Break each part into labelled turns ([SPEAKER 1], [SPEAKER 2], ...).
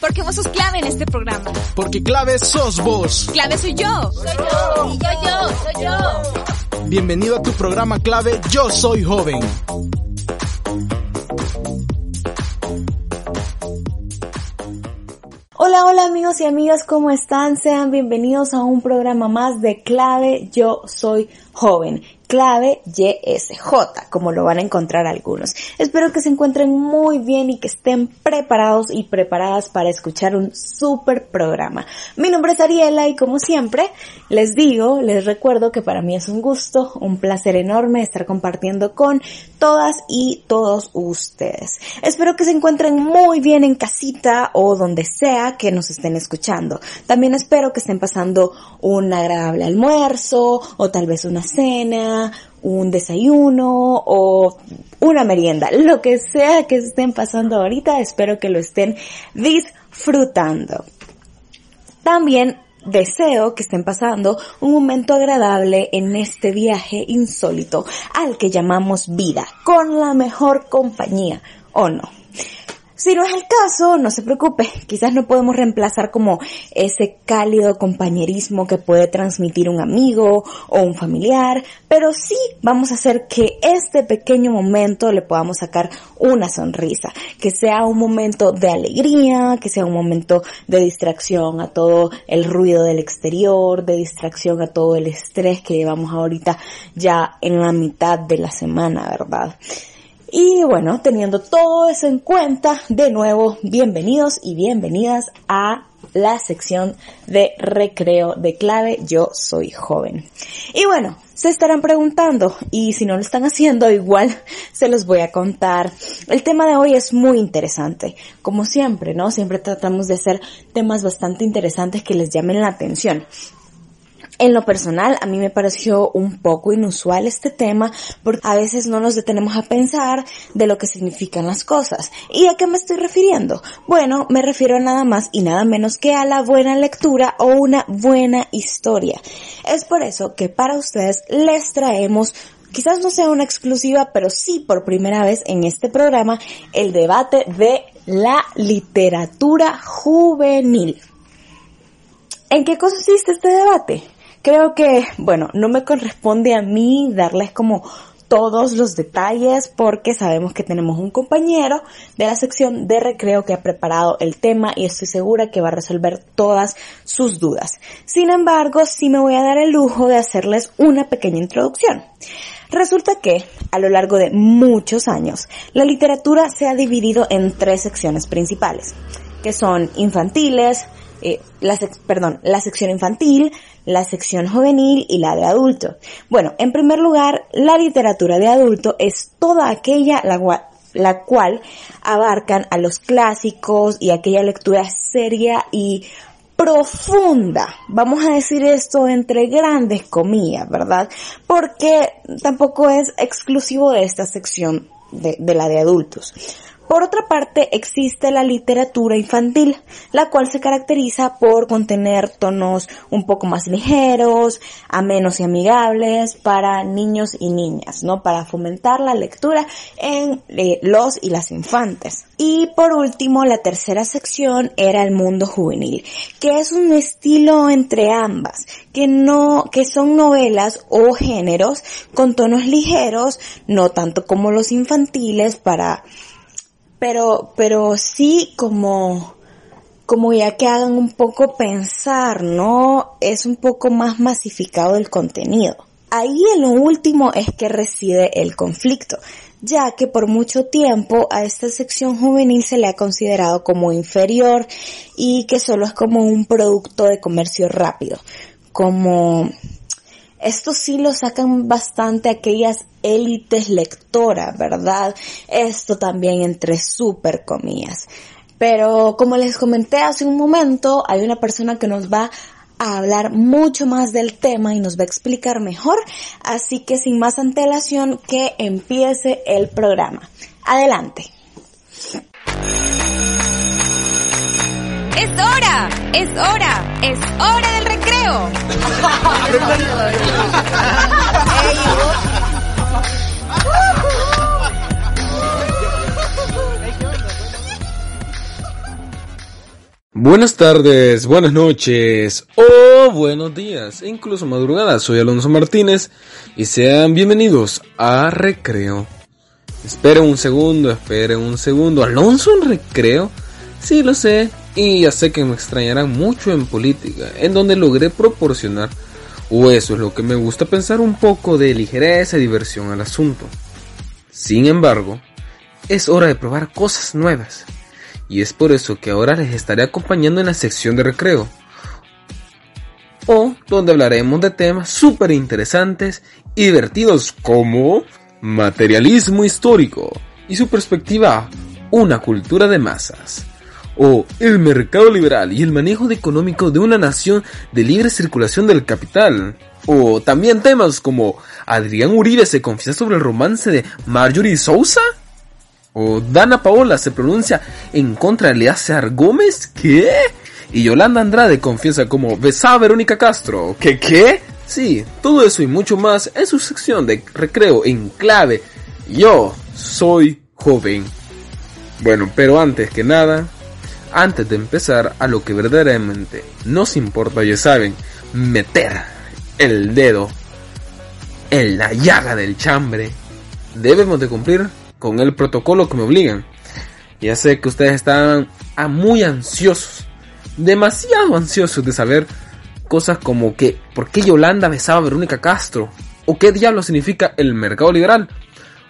[SPEAKER 1] Porque vos sos clave en este programa.
[SPEAKER 2] Porque clave sos vos.
[SPEAKER 1] Clave soy yo.
[SPEAKER 3] Soy yo. Y yo, yo, soy yo.
[SPEAKER 2] Bienvenido a tu programa clave Yo Soy Joven.
[SPEAKER 4] Hola, hola amigos y amigas, ¿cómo están? Sean bienvenidos a un programa más de Clave Yo Soy Joven clave YSJ, como lo van a encontrar algunos. Espero que se encuentren muy bien y que estén preparados y preparadas para escuchar un super programa. Mi nombre es Ariela y como siempre, les digo, les recuerdo que para mí es un gusto, un placer enorme estar compartiendo con todas y todos ustedes. Espero que se encuentren muy bien en casita o donde sea que nos estén escuchando. También espero que estén pasando un agradable almuerzo o tal vez una cena un desayuno o una merienda, lo que sea que estén pasando ahorita, espero que lo estén disfrutando. También deseo que estén pasando un momento agradable en este viaje insólito al que llamamos vida, con la mejor compañía, ¿o no? Si no es el caso, no se preocupe, quizás no podemos reemplazar como ese cálido compañerismo que puede transmitir un amigo o un familiar, pero sí vamos a hacer que este pequeño momento le podamos sacar una sonrisa, que sea un momento de alegría, que sea un momento de distracción a todo el ruido del exterior, de distracción a todo el estrés que llevamos ahorita ya en la mitad de la semana, ¿verdad? Y bueno, teniendo todo eso en cuenta, de nuevo, bienvenidos y bienvenidas a la sección de recreo de clave Yo soy joven. Y bueno, se estarán preguntando y si no lo están haciendo igual se los voy a contar. El tema de hoy es muy interesante. Como siempre, ¿no? Siempre tratamos de hacer temas bastante interesantes que les llamen la atención. En lo personal, a mí me pareció un poco inusual este tema porque a veces no nos detenemos a pensar de lo que significan las cosas. ¿Y a qué me estoy refiriendo? Bueno, me refiero nada más y nada menos que a la buena lectura o una buena historia. Es por eso que para ustedes les traemos quizás no sea una exclusiva, pero sí por primera vez en este programa, el debate de la literatura juvenil. ¿En qué consiste este debate? Creo que, bueno, no me corresponde a mí darles como todos los detalles porque sabemos que tenemos un compañero de la sección de recreo que ha preparado el tema y estoy segura que va a resolver todas sus dudas. Sin embargo, sí me voy a dar el lujo de hacerles una pequeña introducción. Resulta que, a lo largo de muchos años, la literatura se ha dividido en tres secciones principales, que son infantiles, eh, la perdón, la sección infantil, la sección juvenil y la de adulto. Bueno, en primer lugar, la literatura de adulto es toda aquella la, cual abarcan a los clásicos y aquella lectura seria y profunda. Vamos a decir esto entre grandes comillas, ¿verdad? Porque tampoco es exclusivo de esta sección de la de adultos. Por otra parte, existe la literatura infantil, la cual se caracteriza por contener tonos un poco más ligeros, amenos y amigables para niños y niñas, ¿no? Para fomentar la lectura en eh, los y las infantes. Y por último, la tercera sección era el mundo juvenil, que es un estilo entre ambas, que no, que son novelas o géneros con tonos ligeros, no tanto como los infantiles para pero, pero sí como, como ya que hagan un poco pensar, ¿no? Es un poco más masificado el contenido. Ahí en lo último es que reside el conflicto, ya que por mucho tiempo a esta sección juvenil se le ha considerado como inferior y que solo es como un producto de comercio rápido, como esto sí lo sacan bastante aquellas élites lectoras, ¿verdad? Esto también entre super comillas. Pero como les comenté hace un momento, hay una persona que nos va a hablar mucho más del tema y nos va a explicar mejor. Así que sin más antelación, que empiece el programa. Adelante.
[SPEAKER 1] Es hora, es hora, es hora del recreo.
[SPEAKER 5] Buenas tardes, buenas noches o buenos días, incluso madrugadas. Soy Alonso Martínez y sean bienvenidos a Recreo. Esperen un segundo, esperen un segundo. ¿Alonso en recreo? Sí, lo sé, y ya sé que me extrañarán mucho en política, en donde logré proporcionar, o eso es lo que me gusta pensar, un poco de ligereza y diversión al asunto. Sin embargo, es hora de probar cosas nuevas y es por eso que ahora les estaré acompañando en la sección de recreo, o donde hablaremos de temas súper interesantes y divertidos como materialismo histórico y su perspectiva, una cultura de masas, o el mercado liberal y el manejo económico de una nación de libre circulación del capital. O también temas como Adrián Uribe se confiesa sobre el romance de Marjorie Sousa o Dana Paola se pronuncia en contra de Eleazar Gómez, ¿qué? Y Yolanda Andrade confiesa como besaba Verónica Castro, ¿qué qué? Sí, todo eso y mucho más en su sección de recreo en clave. Yo soy joven. Bueno, pero antes que nada, antes de empezar a lo que verdaderamente nos importa, ya saben, meter el dedo en la llaga del chambre, debemos de cumplir con el protocolo que me obligan. Ya sé que ustedes están muy ansiosos, demasiado ansiosos de saber cosas como que por qué Yolanda besaba a Verónica Castro o qué diablo significa el mercado liberal.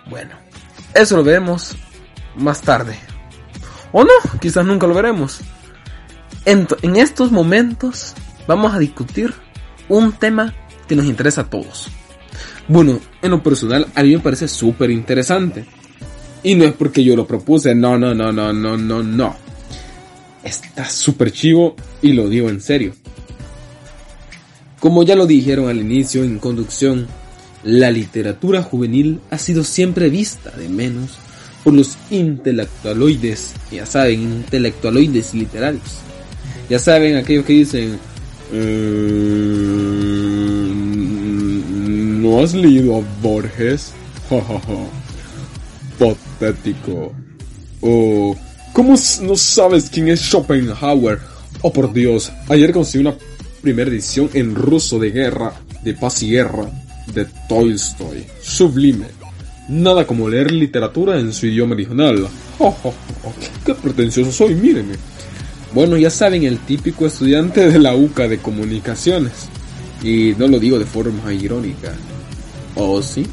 [SPEAKER 5] Bueno, eso lo veremos más tarde. O no, quizás nunca lo veremos. En, estos momentos vamos a discutir un tema que nos interesa a todos. Bueno, en lo personal a mí me parece súper interesante. Y no es porque yo lo propuse, no, no, no, no, no, no, no. Está súper chivo y lo digo en serio. Como ya lo dijeron al inicio en conducción, la literatura juvenil ha sido siempre vista de menos por los intelectualoides, ya saben, intelectualoides literarios. Ya saben, aquellos que dicen, mm, ¿no has leído a Borges? patético. O, ¿cómo no sabes quién es Schopenhauer? Oh, por Dios, ayer conseguí una primera edición en ruso de guerra, de paz y guerra, de Tolstoy. Sublime. Nada como leer literatura en su idioma original. Oh, oh, oh, qué pretencioso soy, mírenme. Bueno, ya saben, el típico estudiante de la UCA de comunicaciones. Y no lo digo de forma irónica. ¿O sí?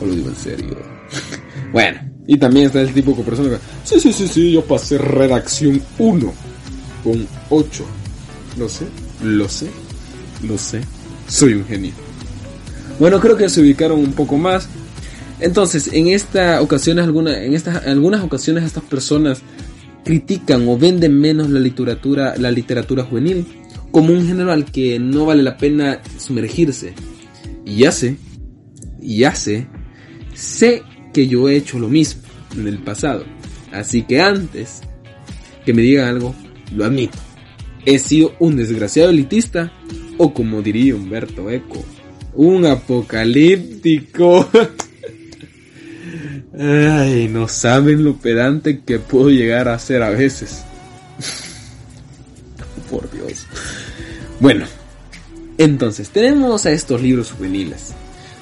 [SPEAKER 5] ¿O lo digo en serio? bueno, y también está el de persona que, sí, sí, sí, sí, yo pasé redacción 1 con 8. Lo sé, lo sé, lo sé, soy un genio. Bueno, creo que se ubicaron un poco más. Entonces, en esta ocasiones, alguna, en estas, algunas ocasiones estas personas critican o venden menos la literatura, la literatura juvenil como un género al que no vale la pena sumergirse. Y ya sé, ya sé, sé que yo he hecho lo mismo en el pasado. Así que antes que me digan algo, lo admito. He sido un desgraciado elitista o como diría Humberto Eco, un apocalíptico. Ay, no saben lo pedante que puedo llegar a ser a veces. Por Dios. Bueno, entonces tenemos a estos libros juveniles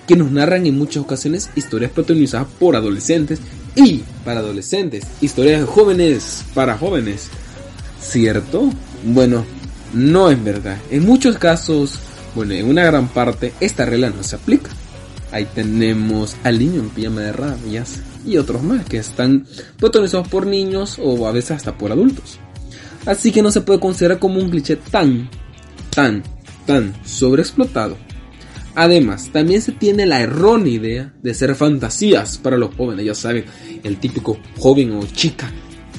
[SPEAKER 5] que nos narran en muchas ocasiones historias protagonizadas por adolescentes y para adolescentes, historias de jóvenes para jóvenes. ¿Cierto? Bueno, no es verdad. En muchos casos, bueno, en una gran parte, esta regla no se aplica. Ahí tenemos al niño en pijama de rabias y otros más que están protagonizados por niños o a veces hasta por adultos. Así que no se puede considerar como un cliché tan, tan, tan sobreexplotado Además, también se tiene la errónea idea de ser fantasías para los jóvenes, ya saben, el típico joven o chica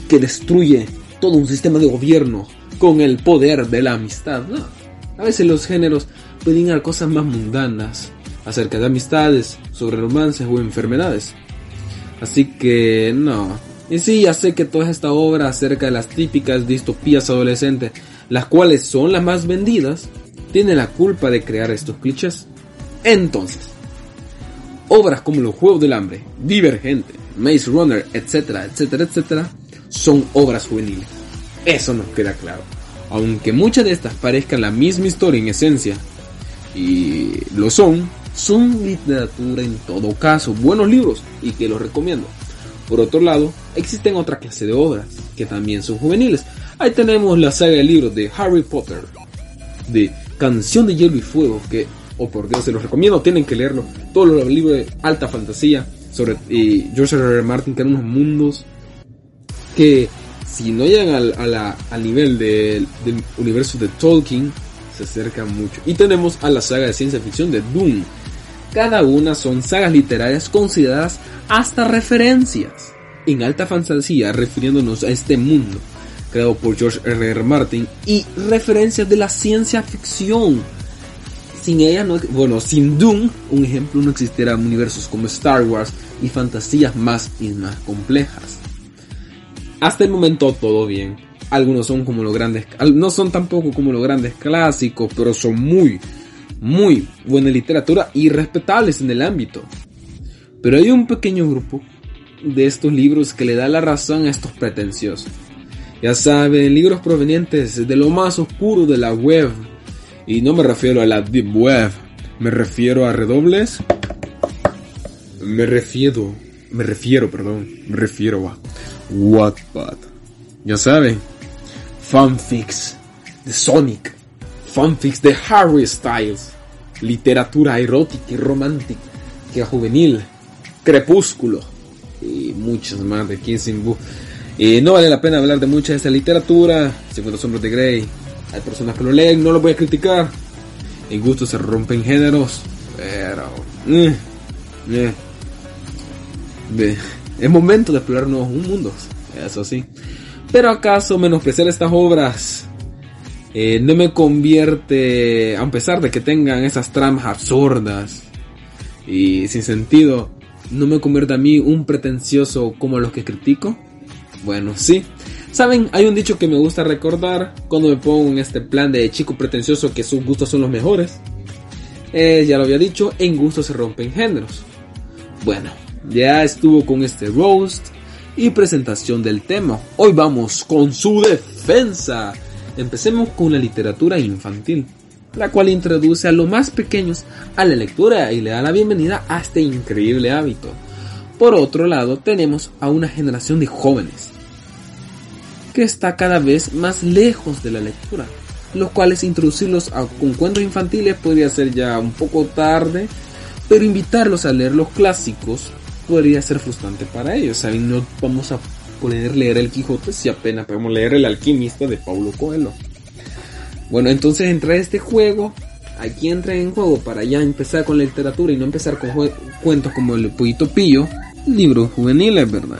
[SPEAKER 5] que destruye todo un sistema de gobierno con el poder de la amistad. A veces los géneros pueden ir a cosas más mundanas, acerca de amistades, sobre romances o enfermedades. Así que no. Y sí, ya sé que toda esta obra acerca de las típicas distopías adolescentes, las cuales son las más vendidas, tiene la culpa de crear estos clichés. Entonces, obras como Los Juegos del Hambre, Divergente, Maze Runner, etcétera, etcétera, etcétera, son obras juveniles. Eso nos queda claro. Aunque muchas de estas parezcan la misma historia en esencia, y lo son, son literatura en todo caso, buenos libros y que los recomiendo. Por otro lado, existen otra clase de obras que también son juveniles. Ahí tenemos la saga de libros de Harry Potter, de Canción de Hielo y Fuego, que, oh por Dios, se los recomiendo, tienen que leerlo. Todos los libros de alta fantasía sobre George R. R. Martin, que eran unos mundos que si no llegan al, al nivel del universo de Tolkien, se acercan mucho. Y tenemos a la saga de ciencia ficción de Doom. Cada una son sagas literarias consideradas hasta referencias en alta fantasía refiriéndonos a este mundo creado por George R. R. Martin y referencias de la ciencia ficción. Sin ella no, bueno, sin Doom, un ejemplo, no existieran universos como Star Wars y fantasías más y más complejas. Hasta el momento todo bien. Algunos son como los grandes, no son tampoco como los grandes clásicos, pero son muy, muy buena literatura y respetables en el ámbito. Pero hay un pequeño grupo de estos libros que le da la razón a estos pretenciosos. Ya saben, libros provenientes de lo más oscuro de la web. Y no me refiero a la deep web, me refiero a redobles. Me refiero, me refiero, perdón, me refiero a Wattpad. Ya saben, fanfics de Sonic, fanfics de Harry Styles, literatura erótica y romántica, juvenil, crepúsculo y muchas más de Kissing Book. Y no vale la pena hablar de mucha de esa literatura, según los hombres de Grey. Hay personas que lo leen, no lo voy a criticar. En gusto se rompen géneros, pero... Eh, eh. Es momento de explorar nuevos mundos, eso sí. Pero acaso menospreciar estas obras eh, no me convierte, a pesar de que tengan esas tramas absurdas y sin sentido, no me convierte a mí un pretencioso como los que critico. Bueno, sí. Saben, hay un dicho que me gusta recordar cuando me pongo en este plan de chico pretencioso que sus gustos son los mejores. Eh, ya lo había dicho, en gustos se rompen géneros. Bueno, ya estuvo con este roast y presentación del tema. Hoy vamos con su defensa. Empecemos con la literatura infantil, la cual introduce a los más pequeños a la lectura y le da la bienvenida a este increíble hábito. Por otro lado, tenemos a una generación de jóvenes que está cada vez más lejos de la lectura, los cuales introducirlos a, con cuentos infantiles podría ser ya un poco tarde, pero invitarlos a leer los clásicos podría ser frustrante para ellos. ¿saben? No vamos a poder leer el Quijote si apenas podemos leer el alquimista de Paulo Coelho. Bueno, entonces entra este juego. Aquí entra en juego para ya empezar con la literatura y no empezar con cuentos como el Pollito Pillo, libros juveniles, ¿verdad?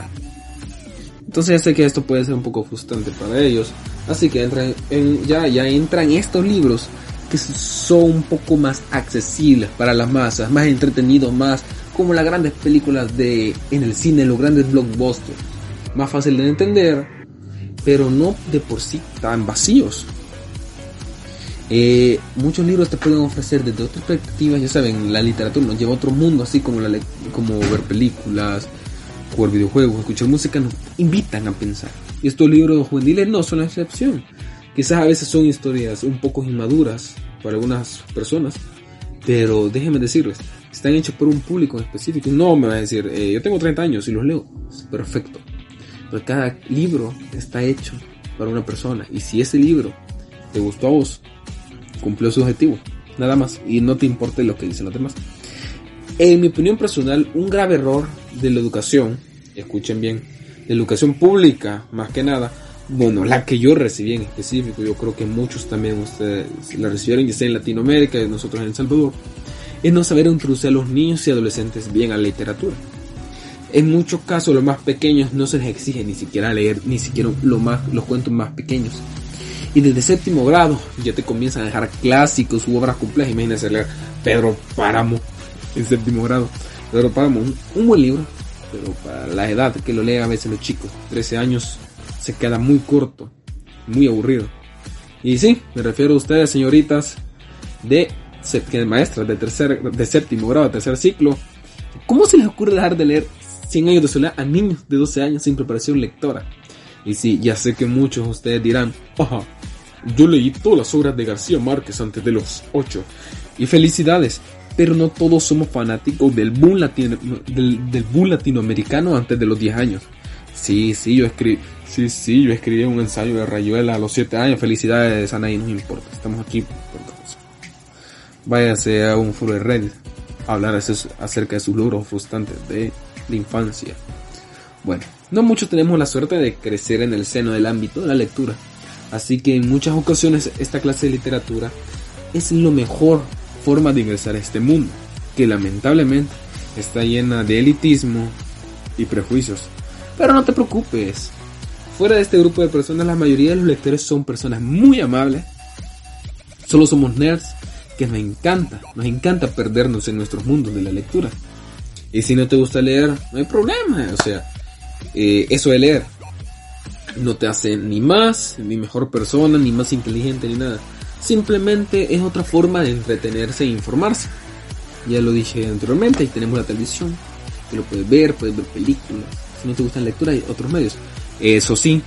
[SPEAKER 5] Entonces ya sé que esto puede ser un poco frustrante para ellos. Así que entran en, ya, ya entran estos libros que son un poco más accesibles para las masas, más entretenidos, más como las grandes películas de en el cine, los grandes blockbusters. Más fácil de entender, pero no de por sí tan vacíos. Eh, muchos libros te pueden ofrecer desde otras perspectivas, ya saben, la literatura nos lleva a otro mundo, así como, como ver películas, jugar videojuegos, escuchar música, nos invitan a pensar. Y estos libros juveniles no son la excepción. Quizás a veces son historias un poco inmaduras para algunas personas, pero déjenme decirles, están hechos por un público específico. No me va a decir, eh, yo tengo 30 años y los leo. Perfecto. Pero cada libro está hecho para una persona. Y si ese libro te gustó a vos, cumplió su objetivo. Nada más. Y no te importe lo que dicen los demás. En mi opinión personal, un grave error de la educación, escuchen bien, de educación pública, más que nada, bueno, la que yo recibí en específico, yo creo que muchos también ustedes la recibieron, ya sea en Latinoamérica y nosotros en El Salvador, es no saber introducir a los niños y adolescentes bien a la literatura. En muchos casos los más pequeños no se les exige ni siquiera leer ni siquiera lo más, los cuentos más pequeños. Y desde séptimo grado ya te comienzan a dejar clásicos u obras complejas. Imagínense leer Pedro Páramo en séptimo grado. Pedro Páramo, un, buen libro, pero para la edad que lo leen a veces los chicos, 13 años, se queda muy corto, muy aburrido. Y sí, me refiero a ustedes, señoritas, de maestras de, tercer, de séptimo grado, tercer ciclo, ¿cómo se les ocurre dejar de leer 100 años de soledad a niños de 12 años sin preparación lectora? Y sí, ya sé que muchos de ustedes dirán, ajá, yo leí todas las obras de García Márquez antes de los 8. Y felicidades, pero no todos somos fanáticos del boom, latino, del, del boom latinoamericano antes de los 10 años. Sí, sí, yo escribí, sí, sí, yo escribí un ensayo de Rayuela a los 7 años. Felicidades, Anaí, no importa, estamos aquí por. Váyase a un foro de Reddit a hablar acerca de sus logros frustrantes de la infancia. Bueno, no muchos tenemos la suerte de crecer en el seno del ámbito de la lectura, así que en muchas ocasiones esta clase de literatura es la mejor forma de ingresar a este mundo, que lamentablemente está llena de elitismo y prejuicios. Pero no te preocupes, fuera de este grupo de personas la mayoría de los lectores son personas muy amables, solo somos nerds que nos encanta, nos encanta perdernos en nuestros mundos de la lectura. Y si no te gusta leer, no hay problema, o sea, eh, eso de leer no te hace ni más, ni mejor persona, ni más inteligente, ni nada. Simplemente es otra forma de entretenerse e informarse. Ya lo dije anteriormente, ahí tenemos la televisión, que lo puedes ver, puedes ver películas. Si no te gusta la lectura, hay otros medios. Eso sí,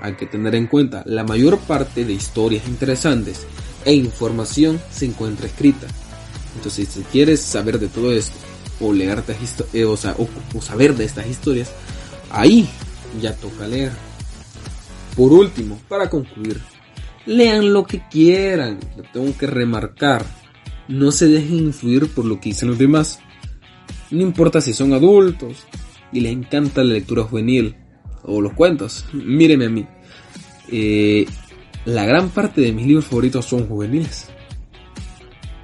[SPEAKER 5] hay que tener en cuenta, la mayor parte de historias interesantes e información se encuentra escrita. Entonces, si quieres saber de todo esto, o leer eh, o, saber de estas historias, ahí ya toca leer. Por último, para concluir, lean lo que quieran, lo tengo que remarcar. No se dejen influir por lo que dicen los demás. No importa si son adultos y les encanta la lectura juvenil o los cuentos. Mírenme a mí. Eh, la gran parte de mis libros favoritos son juveniles.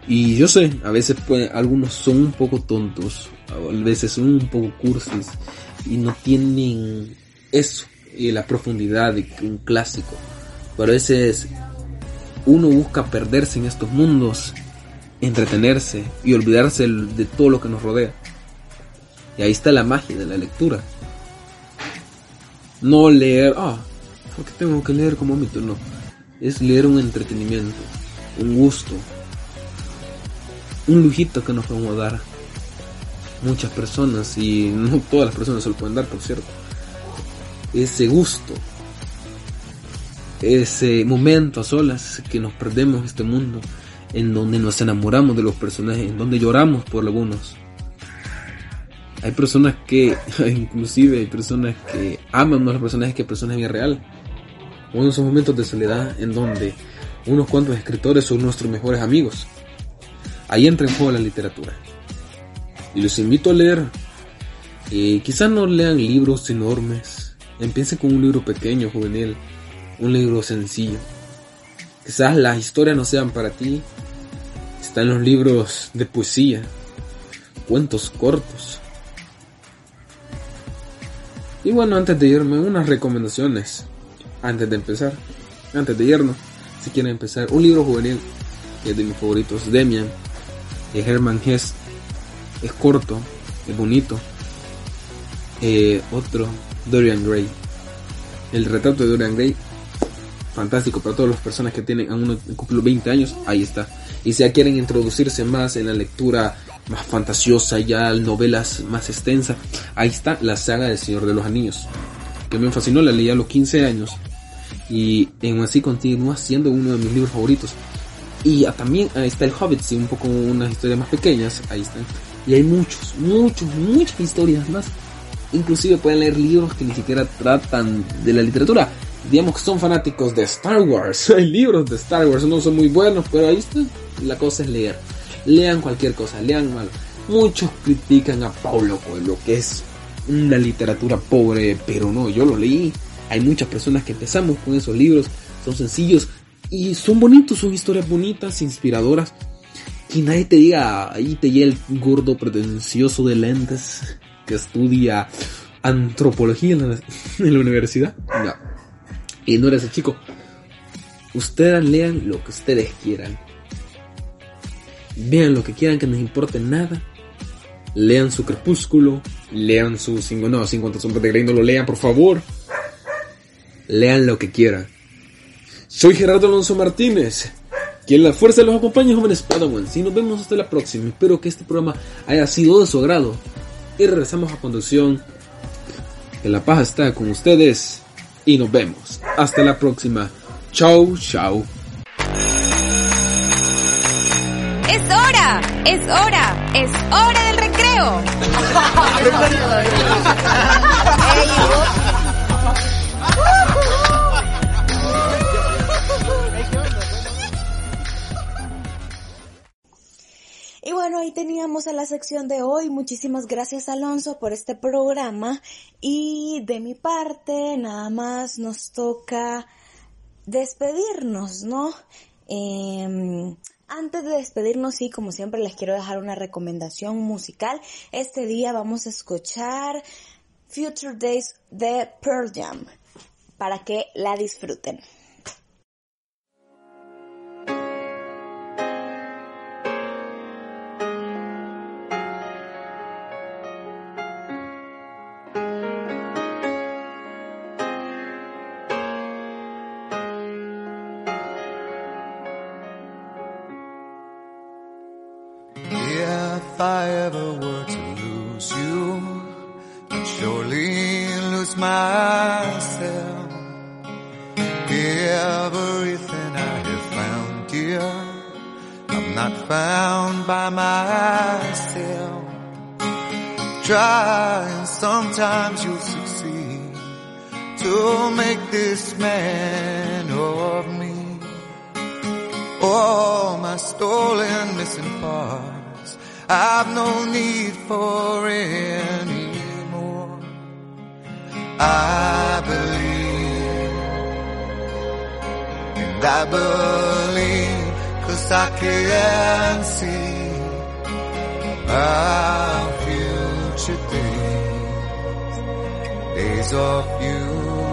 [SPEAKER 5] Y yo sé, a veces algunos son un poco tontos, a veces son un poco cursis y no tienen eso, y la profundidad de un clásico. Pero a veces uno busca perderse en estos mundos, entretenerse y olvidarse de todo lo que nos rodea. Y ahí está la magia de la lectura. No leer, ah, porque tengo que leer como mito, no es leer un entretenimiento, un gusto, un lujito que nos podemos dar muchas personas y no todas las personas se lo pueden dar, por cierto. Ese gusto, ese momento a solas que nos perdemos este mundo, en donde nos enamoramos de los personajes, en donde lloramos por algunos. Hay personas que, inclusive hay personas que aman más los personajes que personas en real uno de esos momentos de soledad en donde unos cuantos escritores son nuestros mejores amigos. Ahí entra en juego la literatura. Y los invito a leer. Eh, quizás no lean libros enormes. Empiecen con un libro pequeño, juvenil. Un libro sencillo. Quizás las historias no sean para ti. Están los libros de poesía. Cuentos cortos. Y bueno, antes de irme, unas recomendaciones antes de empezar, antes de irnos, si quieren empezar, un libro juvenil que es de mis favoritos, Demian, de Herman Hesse, es corto, es bonito. Eh, otro, Dorian Gray, el retrato de Dorian Gray, fantástico para todas las personas que tienen a uno cumple 20 años, ahí está. Y si ya quieren introducirse más en la lectura más fantasiosa, ya novelas más extensas, ahí está la saga del Señor de los Anillos, que me fascinó, la leí a los 15 años y en así continúa siendo uno de mis libros favoritos. Y también ahí está el Hobbit, sí, un poco unas historias más pequeñas, ahí están. Y hay muchos, muchos, muchas historias más. Inclusive pueden leer libros que ni siquiera tratan de la literatura. Digamos que son fanáticos de Star Wars. Hay libros de Star Wars, no son muy buenos, pero ahí está. La cosa es leer. Lean cualquier cosa, lean mal. Muchos critican a Paulo Coelho, que es una literatura pobre, pero no, yo lo leí hay muchas personas que empezamos con esos libros, son sencillos y son bonitos, son historias bonitas, inspiradoras. Que nadie te diga, ahí te llega el gordo pretencioso de lentes que estudia antropología en la, universidad. No. Y no eres el chico. Ustedes lean lo que ustedes quieran. Vean lo que quieran, que no les importe nada. Lean su crepúsculo. Lean su 50 sombras de Grey. No lo lean, por favor lean lo que quieran. Soy Gerardo Alonso Martínez. Que la fuerza los acompañe, jóvenes Padawans. Y nos vemos hasta la próxima. Espero que este programa haya sido de su agrado. Y regresamos a conducción. Que la paz está con ustedes. y nos vemos. Hasta la próxima. Chau, chau.
[SPEAKER 1] Es hora, es hora, es hora del recreo.
[SPEAKER 4] bueno, ahí teníamos a la sección de hoy. Muchísimas gracias Alonso por este programa. Y de mi parte, nada más nos toca despedirnos, ¿no? Eh, antes de despedirnos, sí, como siempre les quiero dejar una recomendación musical. Este día vamos a escuchar Future Days de Pearl Jam para que la disfruten.
[SPEAKER 6] If I ever were to lose you, I'd surely lose myself. Everything I have found dear, I'm not found by myself. Try and sometimes you'll succeed to make this man of me. All my stolen missing parts, I've no need for any more. I believe, and I believe, cause I can see our future days, days of you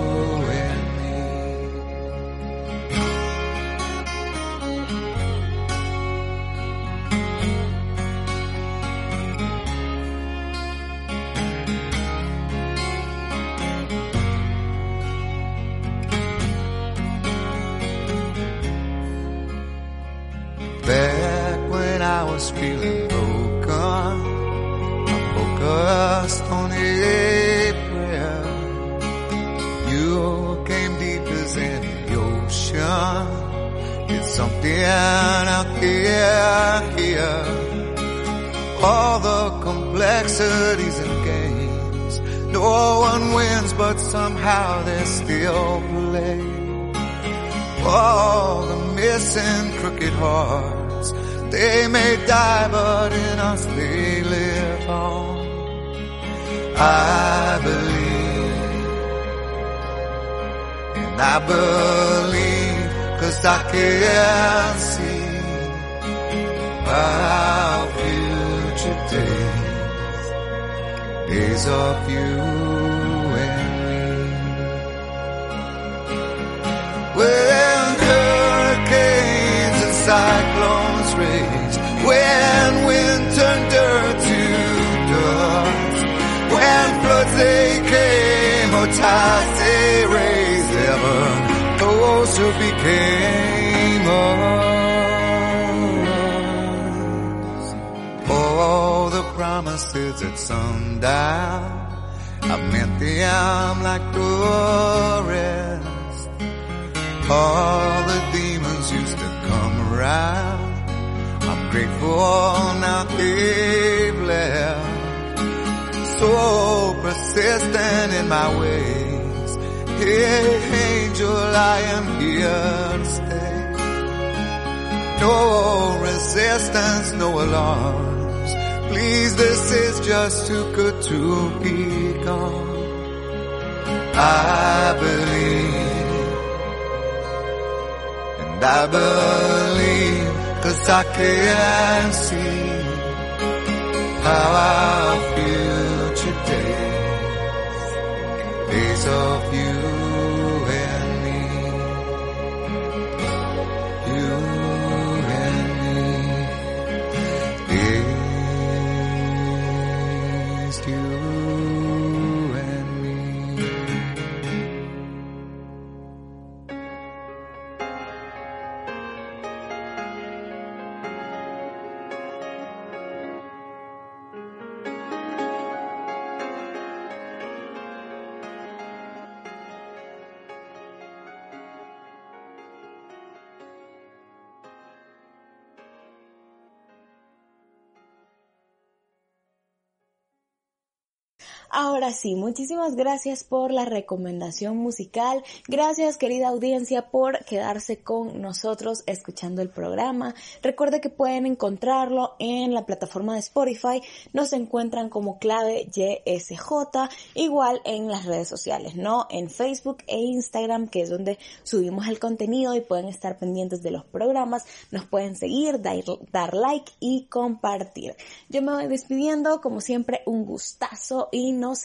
[SPEAKER 6] all the missing crooked hearts. They may die, but in us they live on. I believe, and I believe, cause I can see our future days, days of you and me. When they came oh, or tides they raised, ever closer became us. All the promises at sundown, I meant the them like the rest. All the demons used to come around. I'm grateful now they've left. So persistent in my ways. Hey, angel, I am here to stay. No resistance, no alarms. Please, this is just too good to be gone. I believe and I believe, cause I can see how our
[SPEAKER 4] Ahora sí, muchísimas gracias por la recomendación musical. Gracias querida audiencia por quedarse con nosotros escuchando el programa. Recuerde que pueden encontrarlo en la plataforma de Spotify. Nos encuentran como clave YSJ. Igual en las redes sociales, ¿no? En Facebook e Instagram, que es donde subimos el contenido y pueden estar pendientes de los programas. Nos pueden seguir, dar, dar like y compartir. Yo me voy despidiendo, como siempre, un gustazo y nos